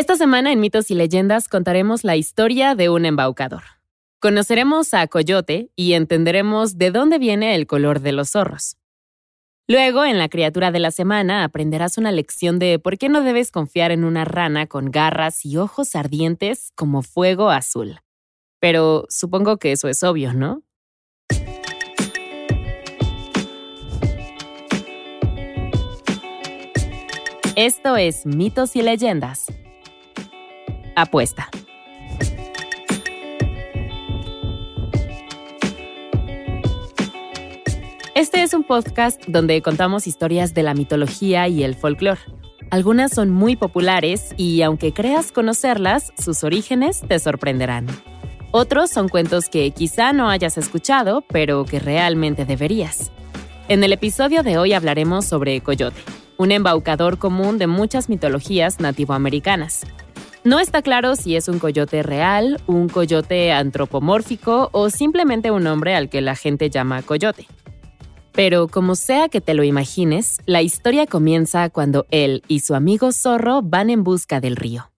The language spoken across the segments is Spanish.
Esta semana en Mitos y Leyendas contaremos la historia de un embaucador. Conoceremos a Coyote y entenderemos de dónde viene el color de los zorros. Luego, en la criatura de la semana, aprenderás una lección de por qué no debes confiar en una rana con garras y ojos ardientes como fuego azul. Pero supongo que eso es obvio, ¿no? Esto es Mitos y Leyendas. Apuesta. Este es un podcast donde contamos historias de la mitología y el folclore. Algunas son muy populares y aunque creas conocerlas, sus orígenes te sorprenderán. Otros son cuentos que quizá no hayas escuchado, pero que realmente deberías. En el episodio de hoy hablaremos sobre Coyote, un embaucador común de muchas mitologías nativoamericanas. No está claro si es un coyote real, un coyote antropomórfico o simplemente un hombre al que la gente llama coyote. Pero como sea que te lo imagines, la historia comienza cuando él y su amigo zorro van en busca del río.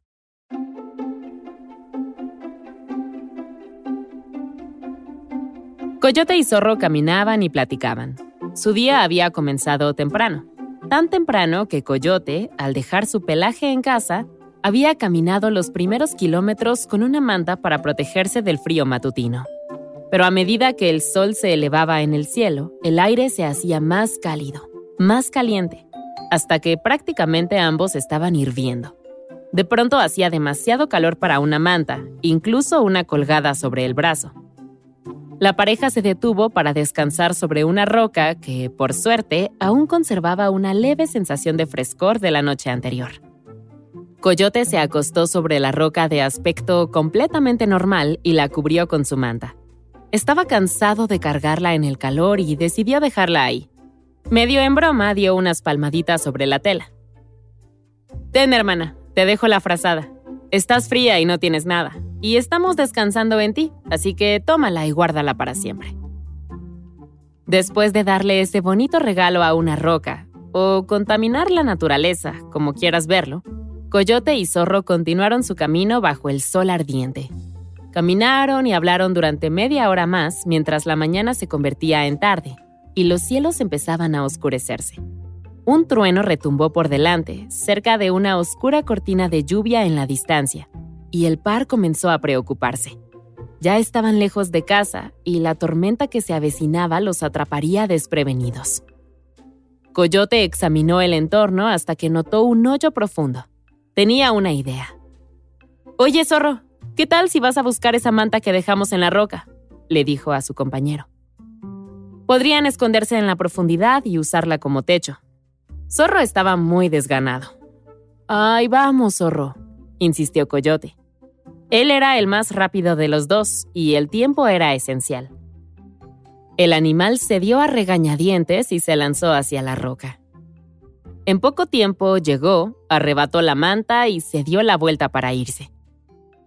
Coyote y Zorro caminaban y platicaban. Su día había comenzado temprano, tan temprano que Coyote, al dejar su pelaje en casa, había caminado los primeros kilómetros con una manta para protegerse del frío matutino. Pero a medida que el sol se elevaba en el cielo, el aire se hacía más cálido, más caliente, hasta que prácticamente ambos estaban hirviendo. De pronto hacía demasiado calor para una manta, incluso una colgada sobre el brazo. La pareja se detuvo para descansar sobre una roca que, por suerte, aún conservaba una leve sensación de frescor de la noche anterior. Coyote se acostó sobre la roca de aspecto completamente normal y la cubrió con su manta. Estaba cansado de cargarla en el calor y decidió dejarla ahí. Medio en broma dio unas palmaditas sobre la tela. Ten, hermana, te dejo la frazada. Estás fría y no tienes nada y estamos descansando en ti, así que tómala y guárdala para siempre. Después de darle ese bonito regalo a una roca, o contaminar la naturaleza, como quieras verlo, Coyote y Zorro continuaron su camino bajo el sol ardiente. Caminaron y hablaron durante media hora más mientras la mañana se convertía en tarde y los cielos empezaban a oscurecerse. Un trueno retumbó por delante, cerca de una oscura cortina de lluvia en la distancia, y el par comenzó a preocuparse. Ya estaban lejos de casa y la tormenta que se avecinaba los atraparía desprevenidos. Coyote examinó el entorno hasta que notó un hoyo profundo. Tenía una idea. Oye, zorro, ¿qué tal si vas a buscar esa manta que dejamos en la roca? le dijo a su compañero. Podrían esconderse en la profundidad y usarla como techo. Zorro estaba muy desganado. Ay, vamos, zorro, insistió Coyote. Él era el más rápido de los dos y el tiempo era esencial. El animal se dio a regañadientes y se lanzó hacia la roca. En poco tiempo llegó, arrebató la manta y se dio la vuelta para irse.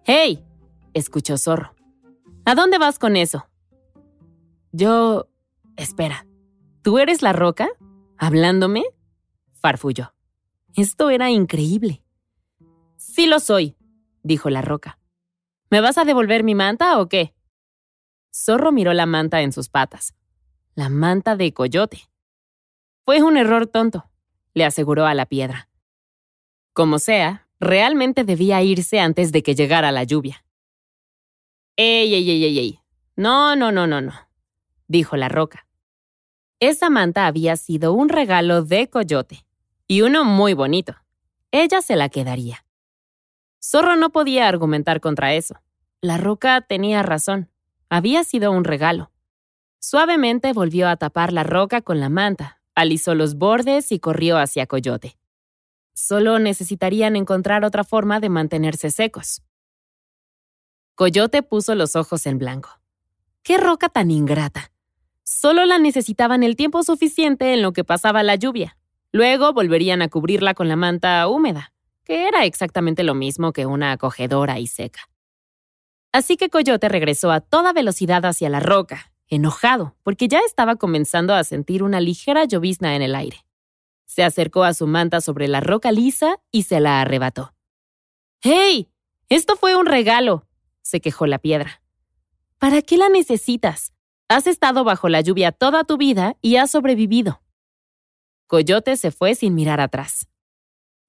¡Hey! escuchó Zorro. ¿A dónde vas con eso? Yo... Espera. ¿Tú eres la roca? ¿Hablándome? farfulló. Esto era increíble. Sí lo soy, dijo la roca. ¿Me vas a devolver mi manta o qué? Zorro miró la manta en sus patas. La manta de coyote. Fue un error tonto, le aseguró a la piedra. Como sea, realmente debía irse antes de que llegara la lluvia. ¡Ey, ey, ey, ey, ey! No, no, no, no, no, dijo la roca. Esa manta había sido un regalo de Coyote, y uno muy bonito. Ella se la quedaría. Zorro no podía argumentar contra eso. La roca tenía razón. Había sido un regalo. Suavemente volvió a tapar la roca con la manta, alisó los bordes y corrió hacia Coyote. Solo necesitarían encontrar otra forma de mantenerse secos. Coyote puso los ojos en blanco. ¡Qué roca tan ingrata! Solo la necesitaban el tiempo suficiente en lo que pasaba la lluvia. Luego volverían a cubrirla con la manta húmeda que era exactamente lo mismo que una acogedora y seca. Así que Coyote regresó a toda velocidad hacia la roca, enojado, porque ya estaba comenzando a sentir una ligera llovizna en el aire. Se acercó a su manta sobre la roca lisa y se la arrebató. ¡Hey! Esto fue un regalo, se quejó la piedra. ¿Para qué la necesitas? Has estado bajo la lluvia toda tu vida y has sobrevivido. Coyote se fue sin mirar atrás.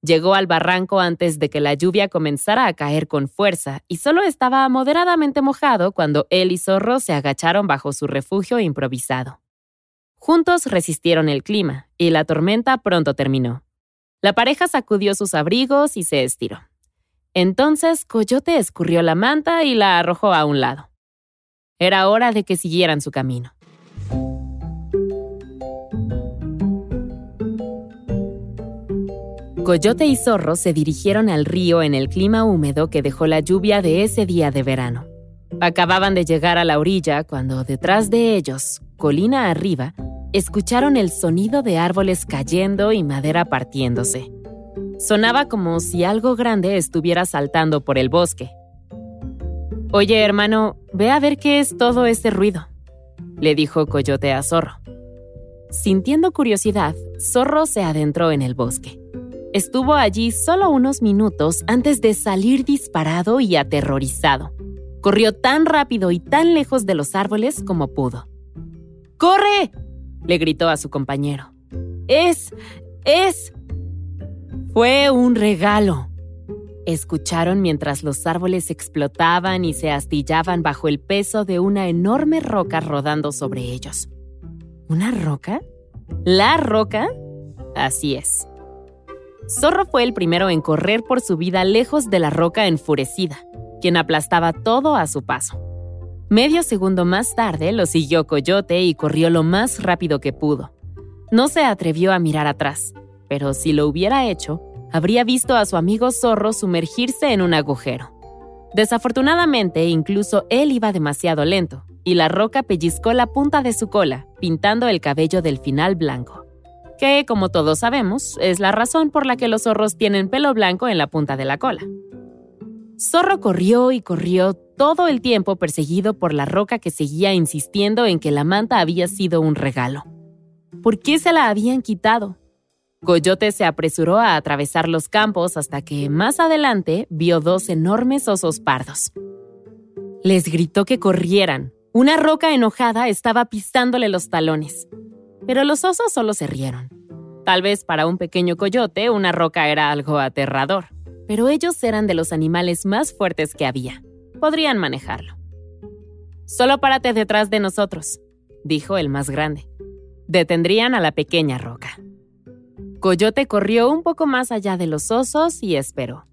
Llegó al barranco antes de que la lluvia comenzara a caer con fuerza y solo estaba moderadamente mojado cuando él y Zorro se agacharon bajo su refugio improvisado. Juntos resistieron el clima y la tormenta pronto terminó. La pareja sacudió sus abrigos y se estiró. Entonces Coyote escurrió la manta y la arrojó a un lado. Era hora de que siguieran su camino. Coyote y Zorro se dirigieron al río en el clima húmedo que dejó la lluvia de ese día de verano. Acababan de llegar a la orilla cuando detrás de ellos, colina arriba, escucharon el sonido de árboles cayendo y madera partiéndose. Sonaba como si algo grande estuviera saltando por el bosque. Oye, hermano, ve a ver qué es todo ese ruido, le dijo Coyote a Zorro. Sintiendo curiosidad, Zorro se adentró en el bosque. Estuvo allí solo unos minutos antes de salir disparado y aterrorizado. Corrió tan rápido y tan lejos de los árboles como pudo. ¡Corre! le gritó a su compañero. Es... es... Fue un regalo, escucharon mientras los árboles explotaban y se astillaban bajo el peso de una enorme roca rodando sobre ellos. ¿Una roca? ¿La roca? Así es. Zorro fue el primero en correr por su vida lejos de la roca enfurecida, quien aplastaba todo a su paso. Medio segundo más tarde lo siguió Coyote y corrió lo más rápido que pudo. No se atrevió a mirar atrás, pero si lo hubiera hecho, habría visto a su amigo zorro sumergirse en un agujero. Desafortunadamente, incluso él iba demasiado lento, y la roca pellizcó la punta de su cola, pintando el cabello del final blanco. Que, como todos sabemos, es la razón por la que los zorros tienen pelo blanco en la punta de la cola. Zorro corrió y corrió todo el tiempo perseguido por la roca que seguía insistiendo en que la manta había sido un regalo. ¿Por qué se la habían quitado? Coyote se apresuró a atravesar los campos hasta que más adelante vio dos enormes osos pardos. Les gritó que corrieran. Una roca enojada estaba pisándole los talones. Pero los osos solo se rieron. Tal vez para un pequeño coyote una roca era algo aterrador, pero ellos eran de los animales más fuertes que había. Podrían manejarlo. Solo párate detrás de nosotros, dijo el más grande. Detendrían a la pequeña roca. Coyote corrió un poco más allá de los osos y esperó.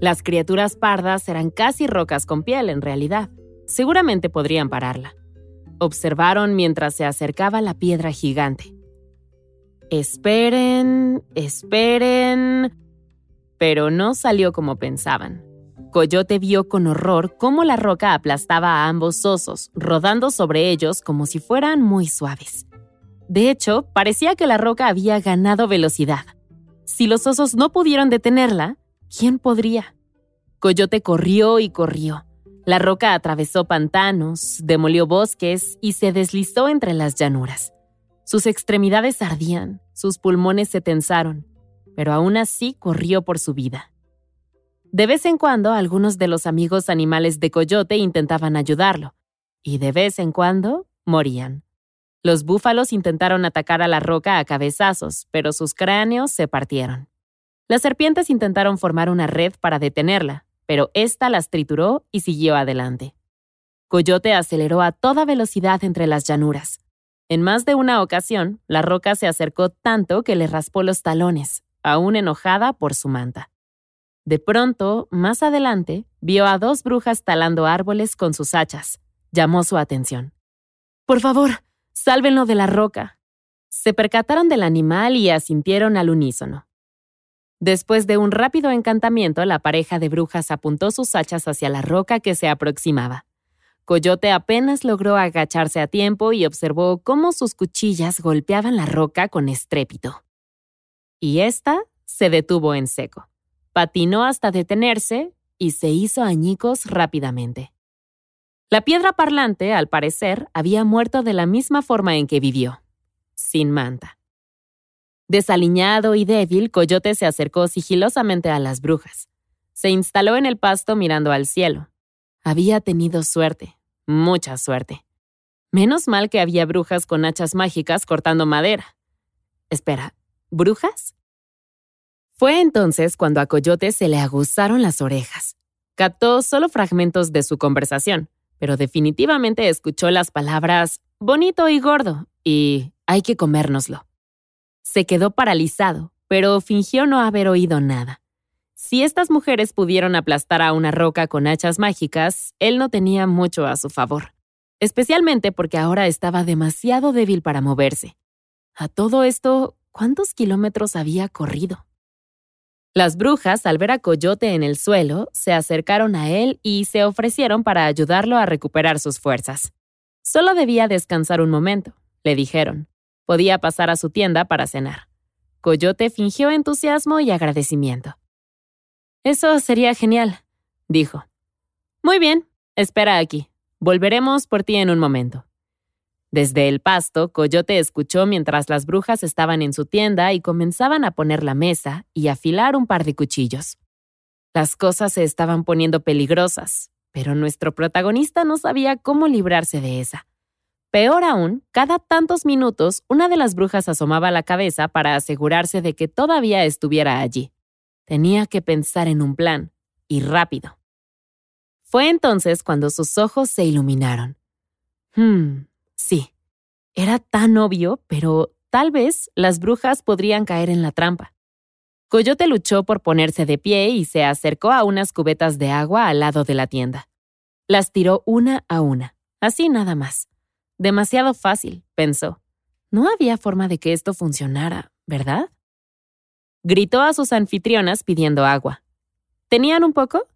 Las criaturas pardas eran casi rocas con piel en realidad. Seguramente podrían pararla. Observaron mientras se acercaba la piedra gigante. Esperen, esperen. Pero no salió como pensaban. Coyote vio con horror cómo la roca aplastaba a ambos osos, rodando sobre ellos como si fueran muy suaves. De hecho, parecía que la roca había ganado velocidad. Si los osos no pudieron detenerla, ¿quién podría? Coyote corrió y corrió. La roca atravesó pantanos, demolió bosques y se deslizó entre las llanuras. Sus extremidades ardían, sus pulmones se tensaron, pero aún así corrió por su vida. De vez en cuando algunos de los amigos animales de Coyote intentaban ayudarlo, y de vez en cuando morían. Los búfalos intentaron atacar a la roca a cabezazos, pero sus cráneos se partieron. Las serpientes intentaron formar una red para detenerla, pero ésta las trituró y siguió adelante. Coyote aceleró a toda velocidad entre las llanuras. En más de una ocasión, la roca se acercó tanto que le raspó los talones, aún enojada por su manta. De pronto, más adelante, vio a dos brujas talando árboles con sus hachas. Llamó su atención. Por favor, Sálvenlo de la roca. Se percataron del animal y asintieron al unísono. Después de un rápido encantamiento, la pareja de brujas apuntó sus hachas hacia la roca que se aproximaba. Coyote apenas logró agacharse a tiempo y observó cómo sus cuchillas golpeaban la roca con estrépito. Y ésta se detuvo en seco. Patinó hasta detenerse y se hizo añicos rápidamente. La piedra parlante, al parecer, había muerto de la misma forma en que vivió, sin manta. Desaliñado y débil, Coyote se acercó sigilosamente a las brujas. Se instaló en el pasto mirando al cielo. Había tenido suerte, mucha suerte. Menos mal que había brujas con hachas mágicas cortando madera. Espera, ¿brujas? Fue entonces cuando a Coyote se le aguzaron las orejas. Captó solo fragmentos de su conversación, pero definitivamente escuchó las palabras bonito y gordo y hay que comérnoslo. Se quedó paralizado, pero fingió no haber oído nada. Si estas mujeres pudieron aplastar a una roca con hachas mágicas, él no tenía mucho a su favor, especialmente porque ahora estaba demasiado débil para moverse. A todo esto, ¿cuántos kilómetros había corrido? Las brujas, al ver a Coyote en el suelo, se acercaron a él y se ofrecieron para ayudarlo a recuperar sus fuerzas. Solo debía descansar un momento, le dijeron. Podía pasar a su tienda para cenar. Coyote fingió entusiasmo y agradecimiento. Eso sería genial, dijo. Muy bien, espera aquí. Volveremos por ti en un momento. Desde el pasto, Coyote escuchó mientras las brujas estaban en su tienda y comenzaban a poner la mesa y afilar un par de cuchillos. Las cosas se estaban poniendo peligrosas, pero nuestro protagonista no sabía cómo librarse de esa. Peor aún, cada tantos minutos una de las brujas asomaba la cabeza para asegurarse de que todavía estuviera allí. Tenía que pensar en un plan, y rápido. Fue entonces cuando sus ojos se iluminaron. Hmm, Sí, era tan obvio, pero tal vez las brujas podrían caer en la trampa. Coyote luchó por ponerse de pie y se acercó a unas cubetas de agua al lado de la tienda. Las tiró una a una, así nada más. Demasiado fácil, pensó. No había forma de que esto funcionara, ¿verdad? Gritó a sus anfitrionas pidiendo agua. ¿Tenían un poco?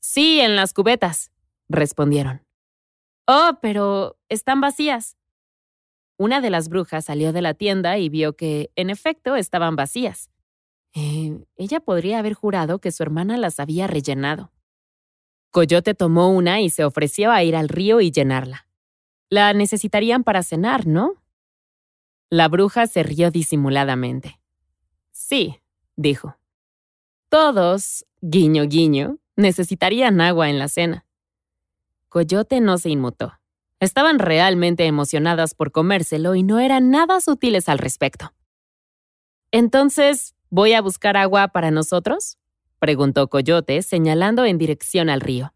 Sí, en las cubetas, respondieron. Oh, pero están vacías. Una de las brujas salió de la tienda y vio que, en efecto, estaban vacías. Eh, ella podría haber jurado que su hermana las había rellenado. Coyote tomó una y se ofreció a ir al río y llenarla. La necesitarían para cenar, ¿no? La bruja se rió disimuladamente. Sí, dijo. Todos, guiño guiño, necesitarían agua en la cena. Coyote no se inmutó. Estaban realmente emocionadas por comérselo y no eran nada sutiles al respecto. Entonces, ¿voy a buscar agua para nosotros? preguntó Coyote, señalando en dirección al río.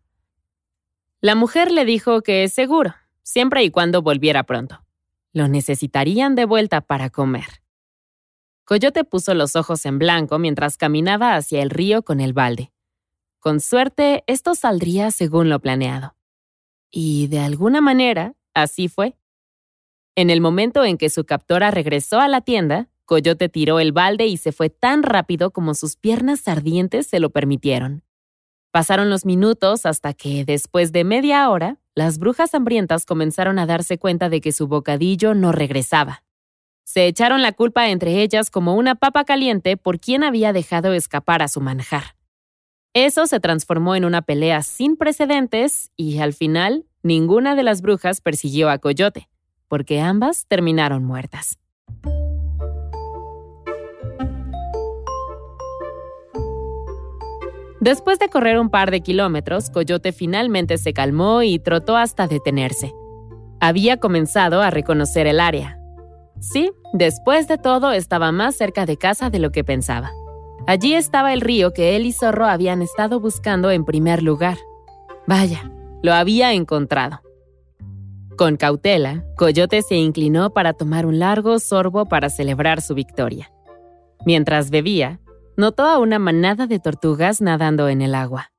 La mujer le dijo que seguro, siempre y cuando volviera pronto. Lo necesitarían de vuelta para comer. Coyote puso los ojos en blanco mientras caminaba hacia el río con el balde. Con suerte, esto saldría según lo planeado. Y de alguna manera, así fue. En el momento en que su captora regresó a la tienda, Coyote tiró el balde y se fue tan rápido como sus piernas ardientes se lo permitieron. Pasaron los minutos hasta que, después de media hora, las brujas hambrientas comenzaron a darse cuenta de que su bocadillo no regresaba. Se echaron la culpa entre ellas como una papa caliente por quien había dejado escapar a su manjar. Eso se transformó en una pelea sin precedentes y al final ninguna de las brujas persiguió a Coyote, porque ambas terminaron muertas. Después de correr un par de kilómetros, Coyote finalmente se calmó y trotó hasta detenerse. Había comenzado a reconocer el área. Sí, después de todo estaba más cerca de casa de lo que pensaba. Allí estaba el río que él y Zorro habían estado buscando en primer lugar. Vaya, lo había encontrado. Con cautela, Coyote se inclinó para tomar un largo sorbo para celebrar su victoria. Mientras bebía, notó a una manada de tortugas nadando en el agua.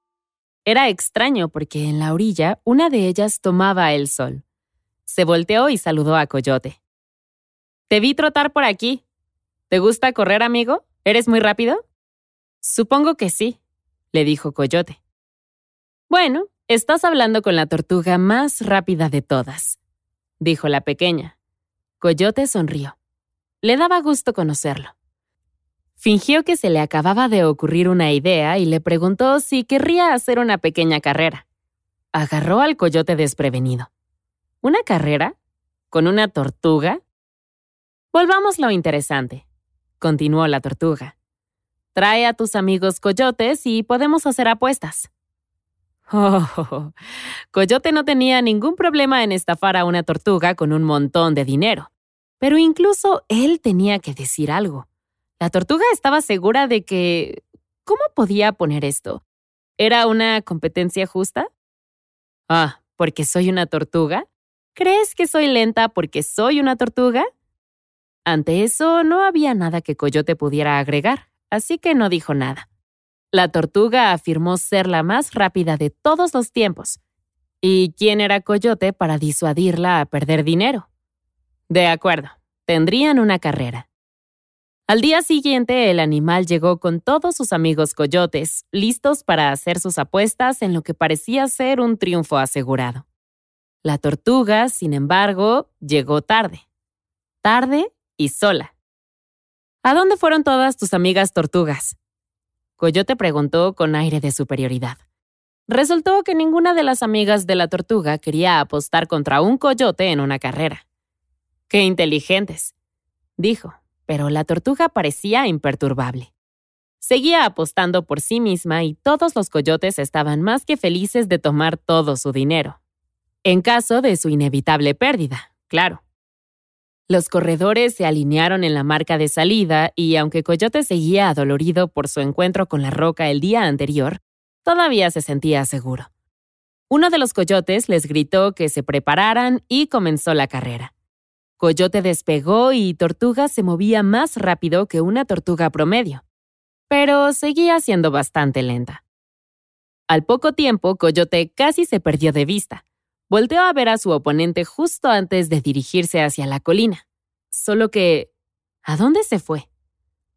Era extraño porque en la orilla una de ellas tomaba el sol. Se volteó y saludó a Coyote. Te vi trotar por aquí. ¿Te gusta correr, amigo? ¿Eres muy rápido? Supongo que sí, le dijo Coyote. Bueno, estás hablando con la tortuga más rápida de todas, dijo la pequeña. Coyote sonrió. Le daba gusto conocerlo. Fingió que se le acababa de ocurrir una idea y le preguntó si querría hacer una pequeña carrera. Agarró al coyote desprevenido. ¿Una carrera? ¿Con una tortuga? Volvamos lo interesante, continuó la tortuga. Trae a tus amigos coyotes y podemos hacer apuestas. Oh, Coyote no tenía ningún problema en estafar a una tortuga con un montón de dinero. Pero incluso él tenía que decir algo. La tortuga estaba segura de que... ¿Cómo podía poner esto? ¿Era una competencia justa? Ah, ¿porque soy una tortuga? ¿Crees que soy lenta porque soy una tortuga? Ante eso no había nada que Coyote pudiera agregar, así que no dijo nada. La tortuga afirmó ser la más rápida de todos los tiempos. ¿Y quién era Coyote para disuadirla a perder dinero? De acuerdo, tendrían una carrera. Al día siguiente, el animal llegó con todos sus amigos coyotes, listos para hacer sus apuestas en lo que parecía ser un triunfo asegurado. La tortuga, sin embargo, llegó tarde. Tarde y sola. ¿A dónde fueron todas tus amigas tortugas? Coyote preguntó con aire de superioridad. Resultó que ninguna de las amigas de la tortuga quería apostar contra un coyote en una carrera. ¡Qué inteligentes! dijo, pero la tortuga parecía imperturbable. Seguía apostando por sí misma y todos los coyotes estaban más que felices de tomar todo su dinero. En caso de su inevitable pérdida, claro. Los corredores se alinearon en la marca de salida y aunque Coyote seguía adolorido por su encuentro con la roca el día anterior, todavía se sentía seguro. Uno de los coyotes les gritó que se prepararan y comenzó la carrera. Coyote despegó y Tortuga se movía más rápido que una tortuga promedio, pero seguía siendo bastante lenta. Al poco tiempo, Coyote casi se perdió de vista. Volteó a ver a su oponente justo antes de dirigirse hacia la colina. Solo que... ¿A dónde se fue?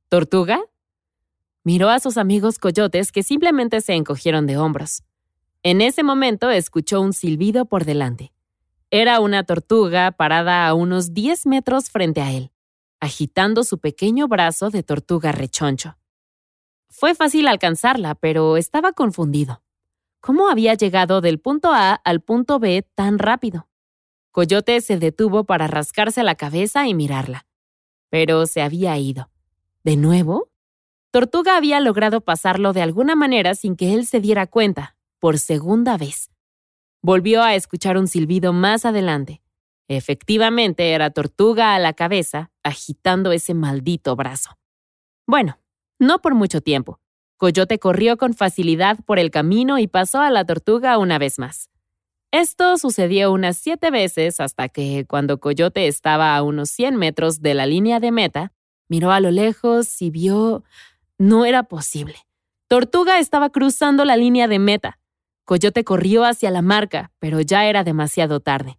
¿Tortuga? Miró a sus amigos coyotes que simplemente se encogieron de hombros. En ese momento escuchó un silbido por delante. Era una tortuga parada a unos 10 metros frente a él, agitando su pequeño brazo de tortuga rechoncho. Fue fácil alcanzarla, pero estaba confundido. ¿Cómo había llegado del punto A al punto B tan rápido? Coyote se detuvo para rascarse la cabeza y mirarla. Pero se había ido. ¿De nuevo? Tortuga había logrado pasarlo de alguna manera sin que él se diera cuenta, por segunda vez. Volvió a escuchar un silbido más adelante. Efectivamente era Tortuga a la cabeza, agitando ese maldito brazo. Bueno, no por mucho tiempo. Coyote corrió con facilidad por el camino y pasó a la tortuga una vez más. Esto sucedió unas siete veces hasta que, cuando Coyote estaba a unos 100 metros de la línea de meta, miró a lo lejos y vio... No era posible. Tortuga estaba cruzando la línea de meta. Coyote corrió hacia la marca, pero ya era demasiado tarde.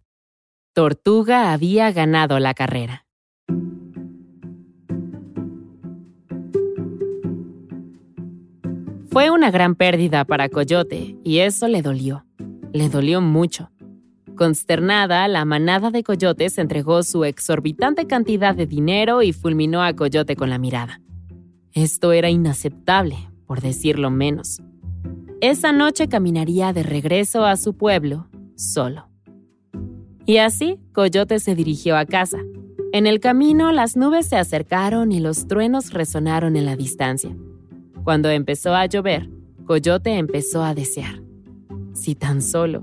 Tortuga había ganado la carrera. Fue una gran pérdida para Coyote y eso le dolió. Le dolió mucho. Consternada, la manada de coyotes entregó su exorbitante cantidad de dinero y fulminó a Coyote con la mirada. Esto era inaceptable, por decirlo menos. Esa noche caminaría de regreso a su pueblo solo. Y así, Coyote se dirigió a casa. En el camino las nubes se acercaron y los truenos resonaron en la distancia. Cuando empezó a llover, Coyote empezó a desear. Si tan solo,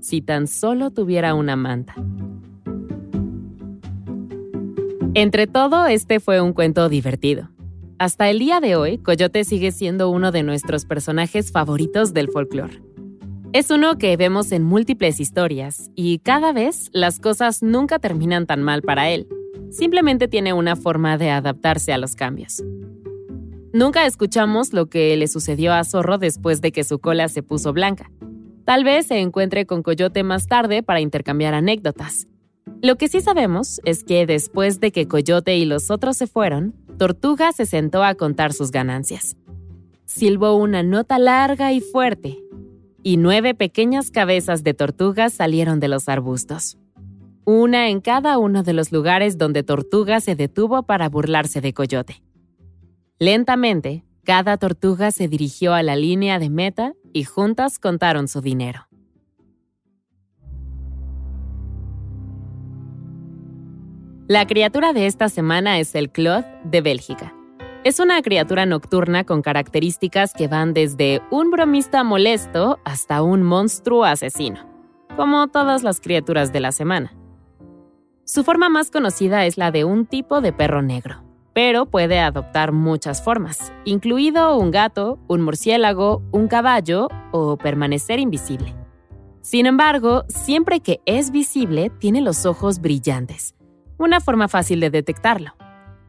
si tan solo tuviera una manta. Entre todo, este fue un cuento divertido. Hasta el día de hoy, Coyote sigue siendo uno de nuestros personajes favoritos del folclore. Es uno que vemos en múltiples historias y cada vez las cosas nunca terminan tan mal para él. Simplemente tiene una forma de adaptarse a los cambios. Nunca escuchamos lo que le sucedió a Zorro después de que su cola se puso blanca. Tal vez se encuentre con Coyote más tarde para intercambiar anécdotas. Lo que sí sabemos es que después de que Coyote y los otros se fueron, Tortuga se sentó a contar sus ganancias. Silbó una nota larga y fuerte, y nueve pequeñas cabezas de tortugas salieron de los arbustos. Una en cada uno de los lugares donde Tortuga se detuvo para burlarse de Coyote. Lentamente, cada tortuga se dirigió a la línea de meta y juntas contaron su dinero. La criatura de esta semana es el Cloth de Bélgica. Es una criatura nocturna con características que van desde un bromista molesto hasta un monstruo asesino, como todas las criaturas de la semana. Su forma más conocida es la de un tipo de perro negro, pero puede adoptar muchas formas, incluido un gato, un murciélago, un caballo o permanecer invisible. Sin embargo, siempre que es visible, tiene los ojos brillantes, una forma fácil de detectarlo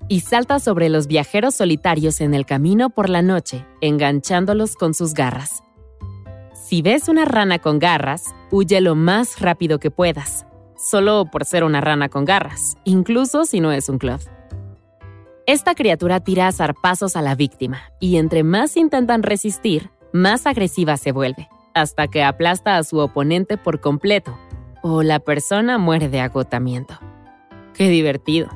y salta sobre los viajeros solitarios en el camino por la noche, enganchándolos con sus garras. Si ves una rana con garras, huye lo más rápido que puedas, solo por ser una rana con garras, incluso si no es un cloth. Esta criatura tira zarpazos a la víctima, y entre más intentan resistir, más agresiva se vuelve, hasta que aplasta a su oponente por completo, o la persona muere de agotamiento. ¡Qué divertido!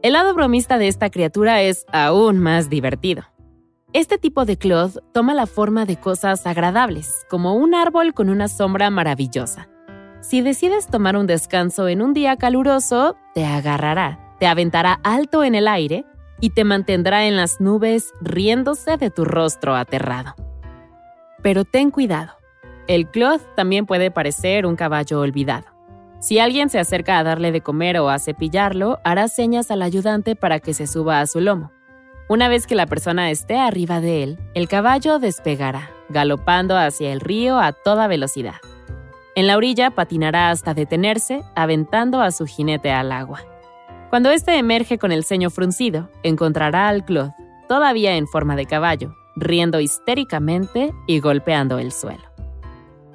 El lado bromista de esta criatura es aún más divertido. Este tipo de cloth toma la forma de cosas agradables, como un árbol con una sombra maravillosa. Si decides tomar un descanso en un día caluroso, te agarrará, te aventará alto en el aire y te mantendrá en las nubes riéndose de tu rostro aterrado. Pero ten cuidado, el cloth también puede parecer un caballo olvidado. Si alguien se acerca a darle de comer o a cepillarlo, hará señas al ayudante para que se suba a su lomo. Una vez que la persona esté arriba de él, el caballo despegará, galopando hacia el río a toda velocidad. En la orilla patinará hasta detenerse, aventando a su jinete al agua. Cuando éste emerge con el ceño fruncido, encontrará al Cloth, todavía en forma de caballo, riendo histéricamente y golpeando el suelo.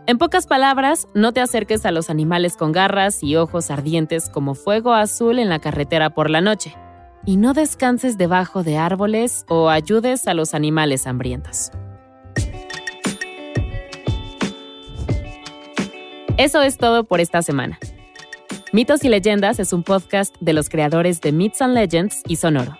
En pocas palabras, no te acerques a los animales con garras y ojos ardientes como fuego azul en la carretera por la noche. Y no descanses debajo de árboles o ayudes a los animales hambrientos. Eso es todo por esta semana. Mitos y Leyendas es un podcast de los creadores de Myths and Legends y Sonoro.